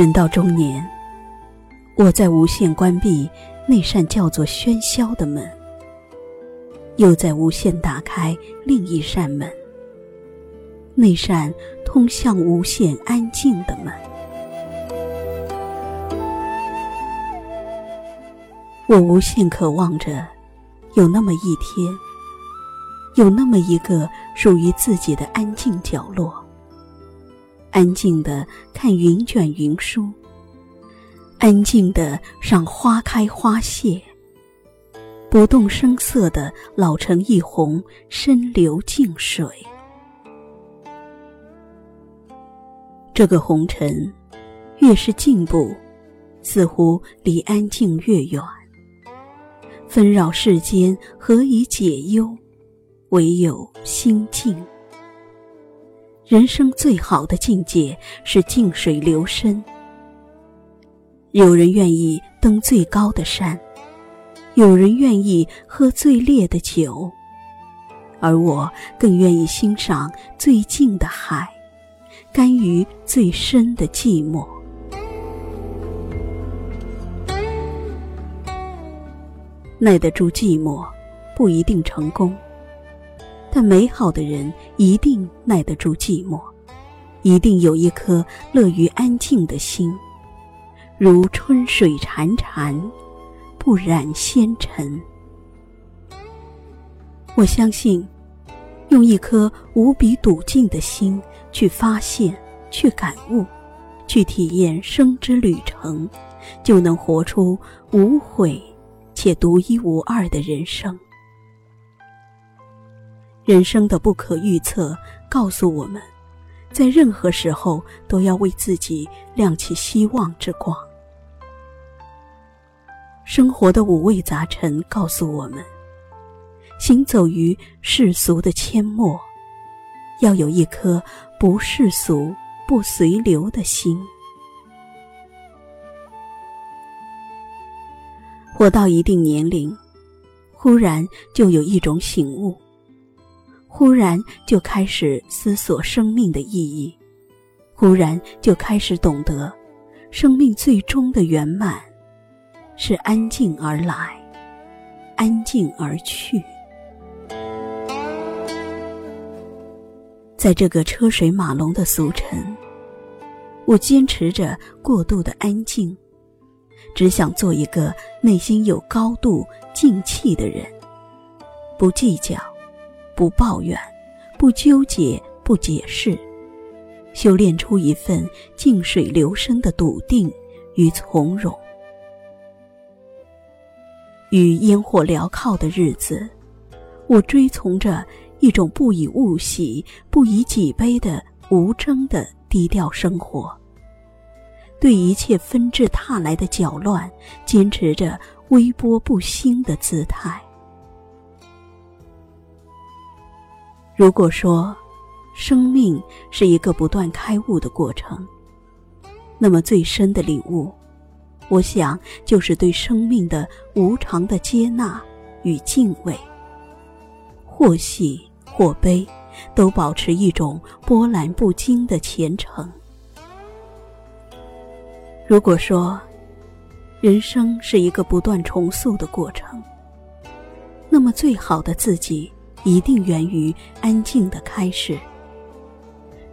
人到中年，我在无限关闭那扇叫做喧嚣的门，又在无限打开另一扇门，那扇通向无限安静的门。我无限渴望着，有那么一天，有那么一个属于自己的安静角落。安静的看云卷云舒，安静的赏花开花谢，不动声色的老成一泓深流静水。这个红尘，越是进步，似乎离安静越远。纷扰世间，何以解忧？唯有心静。人生最好的境界是静水流深。有人愿意登最高的山，有人愿意喝最烈的酒，而我更愿意欣赏最静的海，甘于最深的寂寞。耐得住寂寞，不一定成功。但美好的人一定耐得住寂寞，一定有一颗乐于安静的心，如春水潺潺，不染纤尘。我相信，用一颗无比笃静的心去发现、去感悟、去体验生之旅程，就能活出无悔且独一无二的人生。人生的不可预测告诉我们，在任何时候都要为自己亮起希望之光。生活的五味杂陈告诉我们，行走于世俗的阡陌，要有一颗不世俗、不随流的心。活到一定年龄，忽然就有一种醒悟。忽然就开始思索生命的意义，忽然就开始懂得，生命最终的圆满，是安静而来，安静而去。在这个车水马龙的俗尘，我坚持着过度的安静，只想做一个内心有高度静气的人，不计较。不抱怨，不纠结，不解释，修炼出一份静水流深的笃定与从容。与烟火缭靠的日子，我追从着一种不以物喜、不以己悲的无争的低调生活。对一切纷至沓来的搅乱，坚持着微波不兴的姿态。如果说，生命是一个不断开悟的过程，那么最深的领悟，我想就是对生命的无常的接纳与敬畏。或喜或悲，都保持一种波澜不惊的虔诚。如果说，人生是一个不断重塑的过程，那么最好的自己。一定源于安静的开始。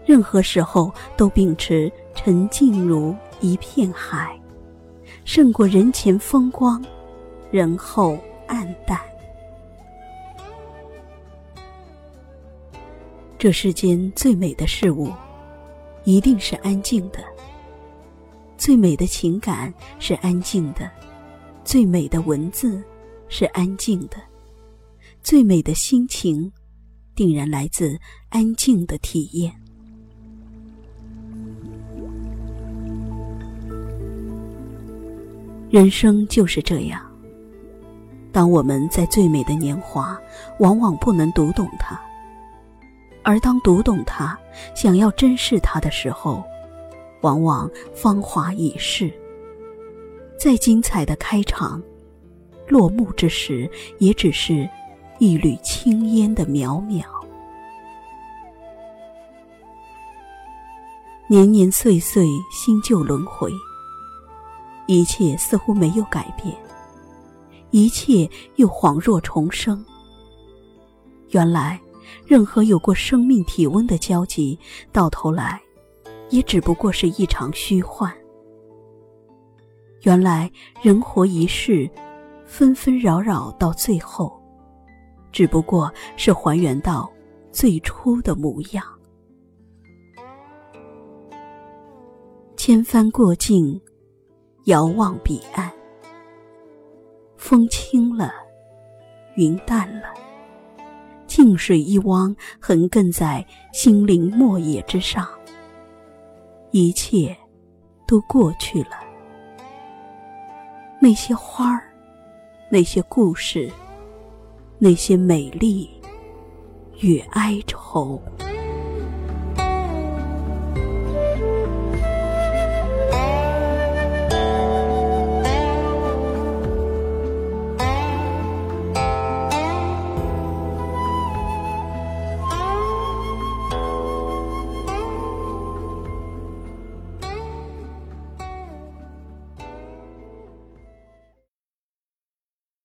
任何时候都秉持沉静如一片海，胜过人前风光，人后暗淡。这世间最美的事物，一定是安静的；最美的情感是安静的；最美的文字是安静的。最美的心情，定然来自安静的体验。人生就是这样。当我们在最美的年华，往往不能读懂它；而当读懂它，想要珍视它的时候，往往芳华已逝。再精彩的开场，落幕之时，也只是。一缕青烟的渺渺。年年岁岁，新旧轮回，一切似乎没有改变，一切又恍若重生。原来，任何有过生命体温的交集，到头来，也只不过是一场虚幻。原来，人活一世，纷纷扰扰，到最后，只不过是还原到最初的模样。千帆过尽，遥望彼岸。风轻了，云淡了，静水一汪，横亘在心灵漠野之上。一切，都过去了。那些花儿，那些故事，那些美丽与哀愁。